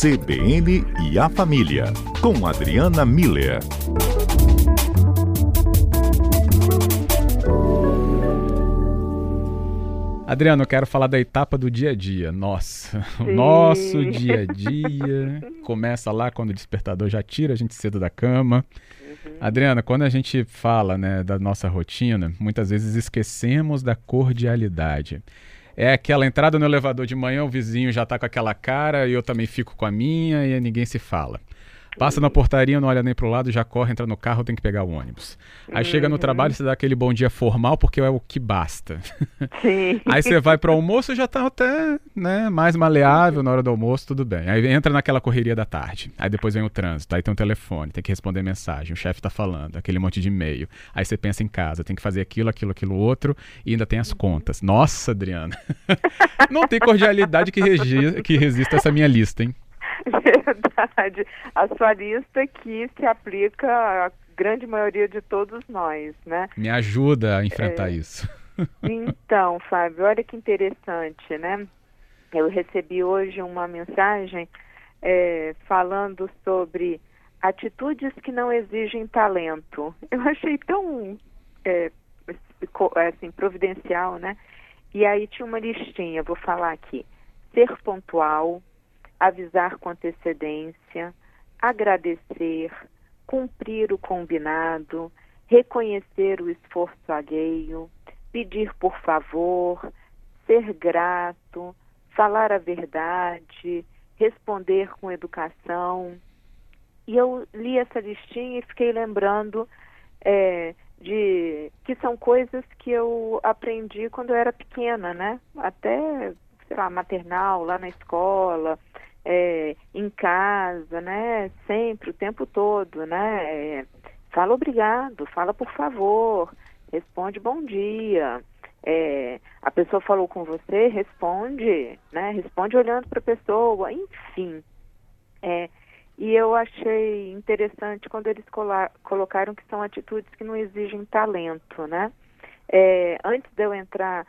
CBN e a Família, com Adriana Miller. Adriano, eu quero falar da etapa do dia a dia. Nossa, Sim. o nosso dia a dia começa lá quando o despertador já tira a gente cedo da cama. Uhum. Adriana, quando a gente fala né, da nossa rotina, muitas vezes esquecemos da cordialidade. É aquela entrada no elevador de manhã, o vizinho já está com aquela cara e eu também fico com a minha e ninguém se fala. Passa na portaria, não olha nem pro lado, já corre, entra no carro, tem que pegar o ônibus. Aí chega no uhum. trabalho, você dá aquele bom dia formal, porque é o que basta. Sim. Aí você vai para o almoço, já tá até né, mais maleável na hora do almoço, tudo bem. Aí entra naquela correria da tarde. Aí depois vem o trânsito, aí tem um telefone, tem que responder mensagem, o chefe tá falando, aquele monte de e-mail. Aí você pensa em casa, tem que fazer aquilo, aquilo, aquilo outro, e ainda tem as contas. Nossa, Adriana. não tem cordialidade que, regi que resista essa minha lista, hein? Verdade. A sua lista que se aplica à grande maioria de todos nós, né? Me ajuda a enfrentar é... isso. Então, Fábio, olha que interessante, né? Eu recebi hoje uma mensagem é, falando sobre atitudes que não exigem talento. Eu achei tão é, assim, providencial, né? E aí tinha uma listinha, vou falar aqui. Ser pontual, avisar com antecedência, agradecer, cumprir o combinado, reconhecer o esforço alheio, pedir por favor, ser grato, falar a verdade, responder com educação. E eu li essa listinha e fiquei lembrando é, de que são coisas que eu aprendi quando eu era pequena, né? Até, sei lá, maternal, lá na escola, é, em casa, né? Sempre, o tempo todo, né? É, fala obrigado, fala por favor, responde bom dia. É, a pessoa falou com você, responde, né? Responde olhando para a pessoa, enfim. É, e eu achei interessante quando eles colocaram que são atitudes que não exigem talento, né? É, antes de eu entrar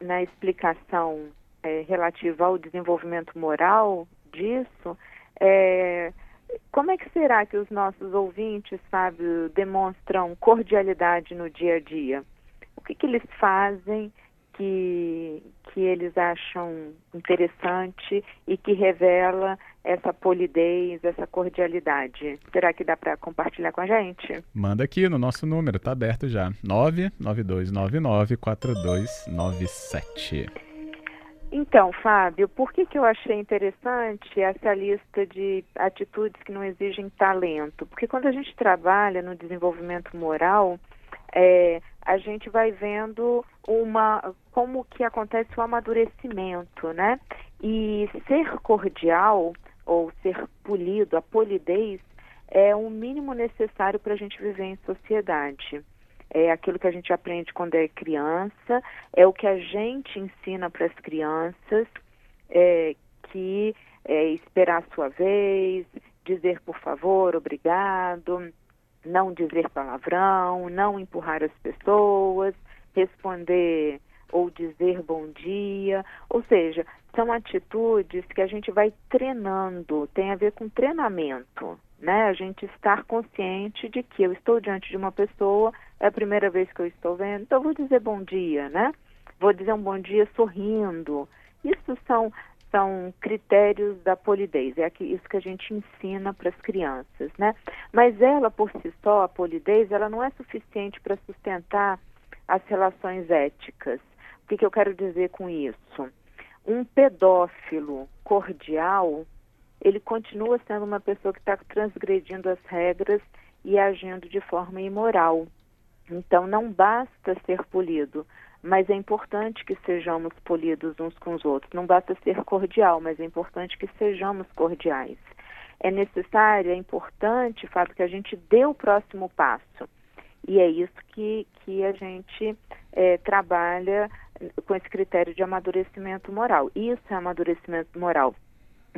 na explicação é, relativa ao desenvolvimento moral disso, é, como é que será que os nossos ouvintes, sabe, demonstram cordialidade no dia a dia? O que, que eles fazem que, que eles acham interessante e que revela essa polidez, essa cordialidade? Será que dá para compartilhar com a gente? Manda aqui no nosso número, tá aberto já. 99299 4297. Então, Fábio, por que, que eu achei interessante essa lista de atitudes que não exigem talento? Porque quando a gente trabalha no desenvolvimento moral, é, a gente vai vendo uma como que acontece o amadurecimento, né? E ser cordial ou ser polido, a polidez, é o mínimo necessário para a gente viver em sociedade é aquilo que a gente aprende quando é criança, é o que a gente ensina para as crianças, é, que é esperar a sua vez, dizer por favor, obrigado, não dizer palavrão, não empurrar as pessoas, responder ou dizer bom dia, ou seja, são atitudes que a gente vai treinando, tem a ver com treinamento, né? A gente estar consciente de que eu estou diante de uma pessoa, é a primeira vez que eu estou vendo, então vou dizer bom dia, né? Vou dizer um bom dia sorrindo. Isso são são critérios da polidez, é isso que a gente ensina para as crianças, né? Mas ela por si só, a polidez, ela não é suficiente para sustentar as relações éticas. O que, que eu quero dizer com isso? Um pedófilo cordial ele continua sendo uma pessoa que está transgredindo as regras e agindo de forma imoral. Então, não basta ser polido, mas é importante que sejamos polidos uns com os outros. Não basta ser cordial, mas é importante que sejamos cordiais. É necessário, é importante, fato que a gente dê o próximo passo. E é isso que, que a gente é, trabalha com esse critério de amadurecimento moral. Isso é amadurecimento moral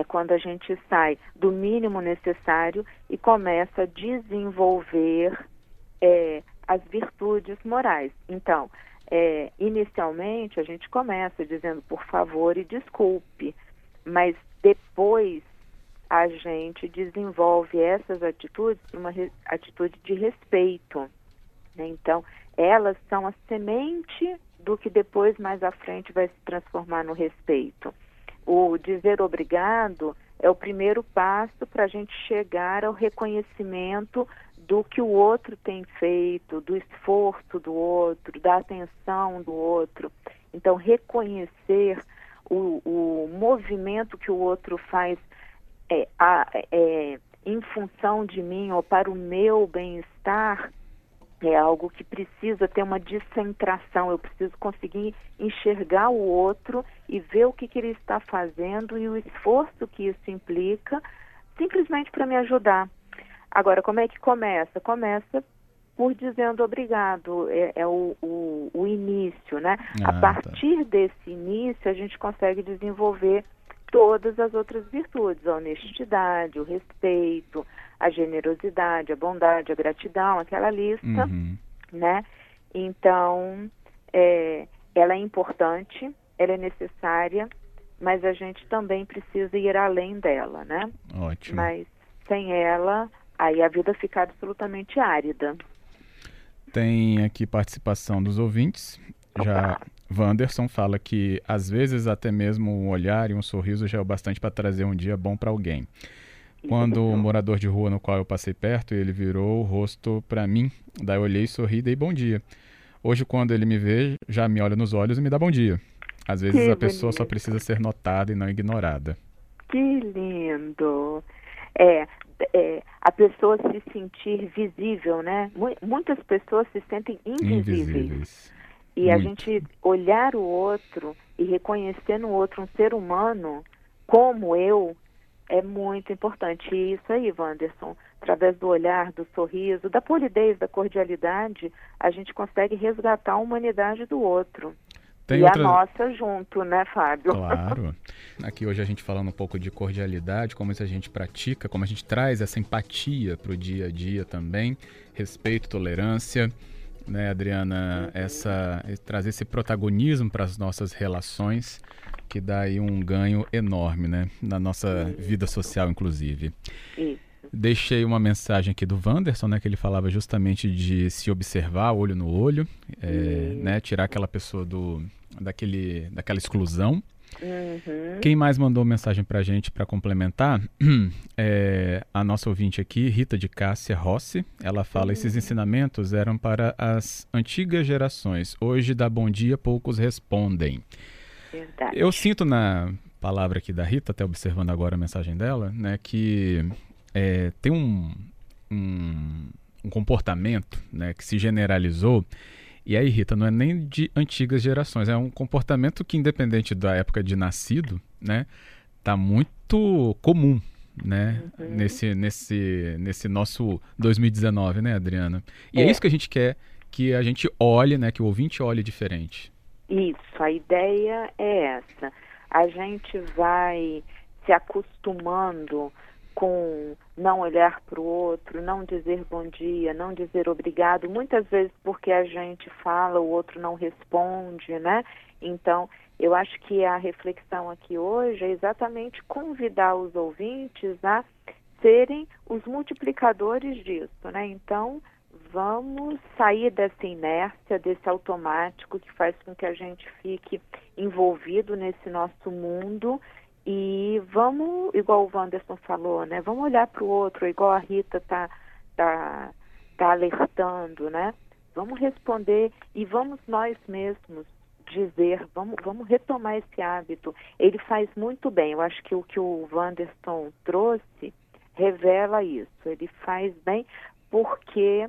é quando a gente sai do mínimo necessário e começa a desenvolver é, as virtudes morais. Então, é, inicialmente a gente começa dizendo por favor e desculpe, mas depois a gente desenvolve essas atitudes para uma atitude de respeito. Né? Então, elas são a semente do que depois, mais à frente, vai se transformar no respeito. O dizer obrigado é o primeiro passo para a gente chegar ao reconhecimento do que o outro tem feito, do esforço do outro, da atenção do outro. Então, reconhecer o, o movimento que o outro faz é, a, é, em função de mim ou para o meu bem-estar é algo que precisa ter uma descentração. Eu preciso conseguir enxergar o outro e ver o que, que ele está fazendo e o esforço que isso implica, simplesmente para me ajudar. Agora, como é que começa? Começa por dizendo obrigado, é, é o, o, o, início, né? Ah, a tá. partir tá. desse início, a gente consegue desenvolver todas as outras virtudes, a honestidade, o respeito, a generosidade, a bondade, a gratidão, aquela lista, uhum. né? Então, é, ela é importante, ela é necessária, mas a gente também precisa ir além dela, né? Ótimo. Mas sem ela, aí a vida fica absolutamente árida. Tem aqui participação dos ouvintes. Já Wanderson fala que às vezes até mesmo um olhar e um sorriso já é o bastante para trazer um dia bom para alguém. Quando o morador de rua no qual eu passei perto, ele virou o rosto para mim, daí eu olhei, sorri e dei bom dia. Hoje, quando ele me vê, já me olha nos olhos e me dá bom dia. Às vezes que a pessoa só precisa ser notada e não ignorada. Que lindo! É, é, a pessoa se sentir visível, né? Muitas pessoas se sentem invisíveis. invisíveis. E Muito. a gente olhar o outro e reconhecer no outro um ser humano como eu é muito importante. E isso aí, Wanderson, através do olhar, do sorriso, da polidez, da cordialidade, a gente consegue resgatar a humanidade do outro. Tem e outra... a nossa junto, né, Fábio? Claro. Aqui hoje a gente falando um pouco de cordialidade, como isso a gente pratica, como a gente traz essa empatia para o dia a dia também, respeito, tolerância, né, Adriana, essa trazer esse protagonismo para as nossas relações, que dá aí um ganho enorme, né, na nossa vida social, inclusive. Isso. Deixei uma mensagem aqui do Wanderson, né, que ele falava justamente de se observar olho no olho, é, né, tirar aquela pessoa do, daquele, daquela exclusão. Uhum. Quem mais mandou mensagem para a gente para complementar é a nossa ouvinte aqui, Rita de Cássia Rossi. Ela fala: uhum. esses ensinamentos eram para as antigas gerações. Hoje, dá bom dia, poucos respondem. Verdade. Eu sinto na palavra aqui da Rita, até observando agora a mensagem dela, né, que é, tem um, um, um comportamento né, que se generalizou e aí, Rita, não é nem de antigas gerações, é um comportamento que, independente da época de nascido, né, tá muito comum, né, uhum. nesse, nesse, nesse nosso 2019, né, Adriana? E é. é isso que a gente quer que a gente olhe, né, que o ouvinte olhe diferente. Isso, a ideia é essa. A gente vai se acostumando com não olhar para o outro, não dizer bom dia, não dizer obrigado, muitas vezes porque a gente fala, o outro não responde, né? Então, eu acho que a reflexão aqui hoje é exatamente convidar os ouvintes a serem os multiplicadores disso, né? Então, vamos sair dessa inércia, desse automático que faz com que a gente fique envolvido nesse nosso mundo e vamos, igual o Wanderson falou, né? Vamos olhar para o outro, igual a Rita tá, tá, tá alertando, né? Vamos responder e vamos nós mesmos dizer, vamos, vamos retomar esse hábito. Ele faz muito bem. Eu acho que o que o Wanderson trouxe revela isso. Ele faz bem porque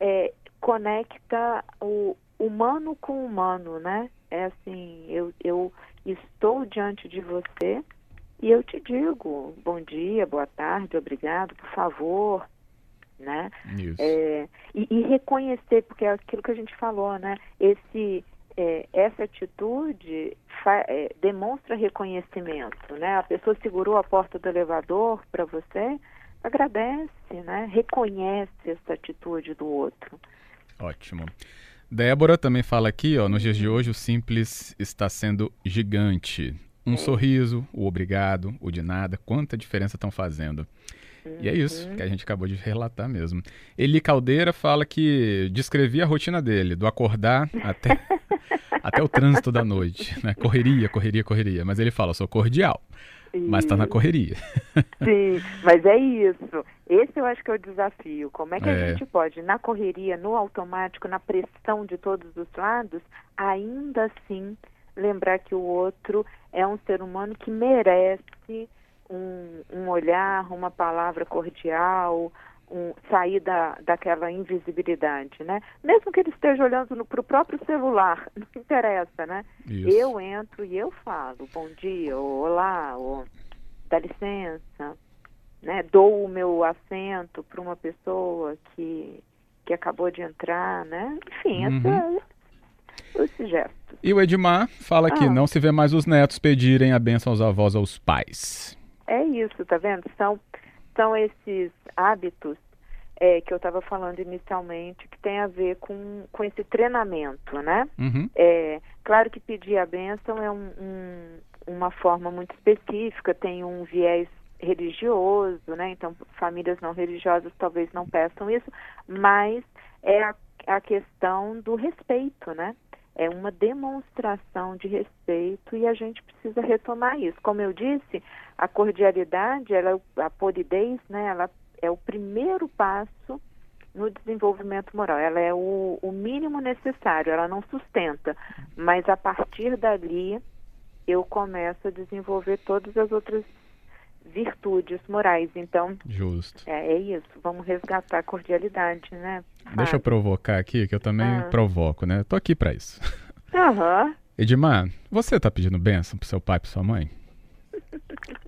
é, conecta o humano com humano, né? É assim, eu, eu estou diante de você e eu te digo, bom dia, boa tarde, obrigado, por favor, né? Isso. É, e, e, reconhecer, porque é aquilo que a gente falou, né? Esse, é, essa atitude fa, é, demonstra reconhecimento, né? A pessoa segurou a porta do elevador para você, agradece, né? Reconhece essa atitude do outro. Ótimo. Débora também fala aqui, ó, nos dias de hoje o simples está sendo gigante. Um sorriso, o obrigado, o de nada, quanta diferença estão fazendo. E é isso uhum. que a gente acabou de relatar mesmo. Eli Caldeira fala que descrevia a rotina dele, do acordar até, até o trânsito da noite. Né? Correria, correria, correria. Mas ele fala, sou cordial. Mas está na correria. Sim, mas é isso. Esse eu acho que é o desafio. Como é que é. a gente pode, na correria, no automático, na pressão de todos os lados, ainda assim lembrar que o outro é um ser humano que merece um, um olhar, uma palavra cordial, um, sair da, daquela invisibilidade, né? Mesmo que ele esteja olhando para o próprio celular, não interessa, né? Isso. Eu entro e eu falo, bom dia, ou olá, ou dá licença, né? Dou o meu assento para uma pessoa que, que acabou de entrar, né? Enfim, uhum. essa, esse gesto. E o Edmar fala ah. que não se vê mais os netos pedirem a benção aos avós aos pais. É isso, tá vendo? São, são esses hábitos é, que eu estava falando inicialmente, que tem a ver com, com esse treinamento, né? Uhum. É, claro que pedir a benção é um, um, uma forma muito específica, tem um viés religioso, né? Então, famílias não religiosas talvez não peçam isso, mas é a, a questão do respeito, né? É uma demonstração de respeito e a gente precisa retomar isso. Como eu disse, a cordialidade, ela, a polidez, né, ela é o primeiro passo no desenvolvimento moral. Ela é o, o mínimo necessário, ela não sustenta, mas a partir dali eu começo a desenvolver todas as outras virtudes morais. Então, Justo. É, é isso. Vamos resgatar a cordialidade, né? Deixa eu provocar aqui, que eu também ah. provoco, né? tô aqui para isso. Aham. Edmar, você tá pedindo bênção pro seu pai e pra sua mãe?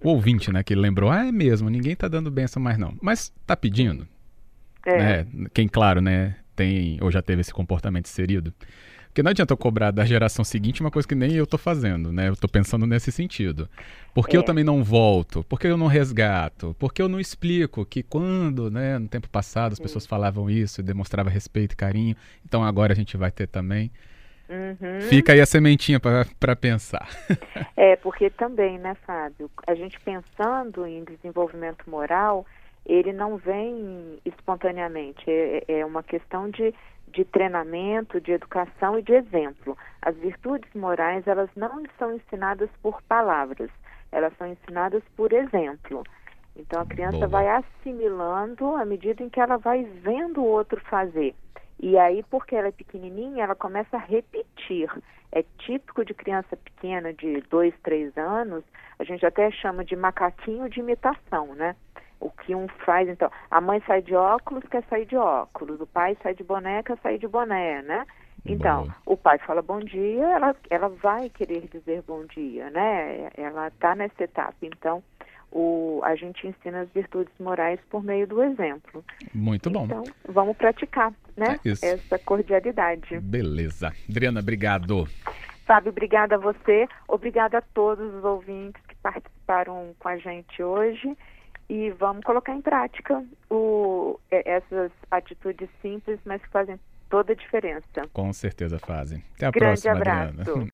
O ouvinte, né, que lembrou, ah, é mesmo, ninguém tá dando bênção mais não. Mas tá pedindo? É. Né? Quem, claro, né, tem ou já teve esse comportamento inserido. Porque não adianta eu cobrar da geração seguinte uma coisa que nem eu tô fazendo, né? Eu tô pensando nesse sentido. Por que é. eu também não volto? Por que eu não resgato? Por que eu não explico que quando, né, no tempo passado as pessoas falavam isso e demonstrava respeito e carinho, então agora a gente vai ter também. Uhum. Fica aí a sementinha para pensar. É, porque também, né, Fábio, a gente pensando em desenvolvimento moral, ele não vem espontaneamente, é, é uma questão de de treinamento, de educação e de exemplo. As virtudes morais, elas não são ensinadas por palavras, elas são ensinadas por exemplo. Então a criança Boa. vai assimilando à medida em que ela vai vendo o outro fazer. E aí, porque ela é pequenininha, ela começa a repetir. É típico de criança pequena, de dois, três anos, a gente até chama de macaquinho de imitação, né? O que um faz, então, a mãe sai de óculos, quer sair de óculos, o pai sai de boné, quer sair de boné, né? Então, Boa. o pai fala bom dia, ela, ela vai querer dizer bom dia, né? Ela está nessa etapa. Então, o, a gente ensina as virtudes morais por meio do exemplo. Muito bom. Então, vamos praticar, né? É Essa cordialidade. Beleza. Adriana, obrigado. Fábio, obrigada a você. Obrigada a todos os ouvintes que participaram com a gente hoje e vamos colocar em prática o, essas atitudes simples, mas que fazem toda a diferença. Com certeza fazem. Até a Grande próxima, abraço. Adriana.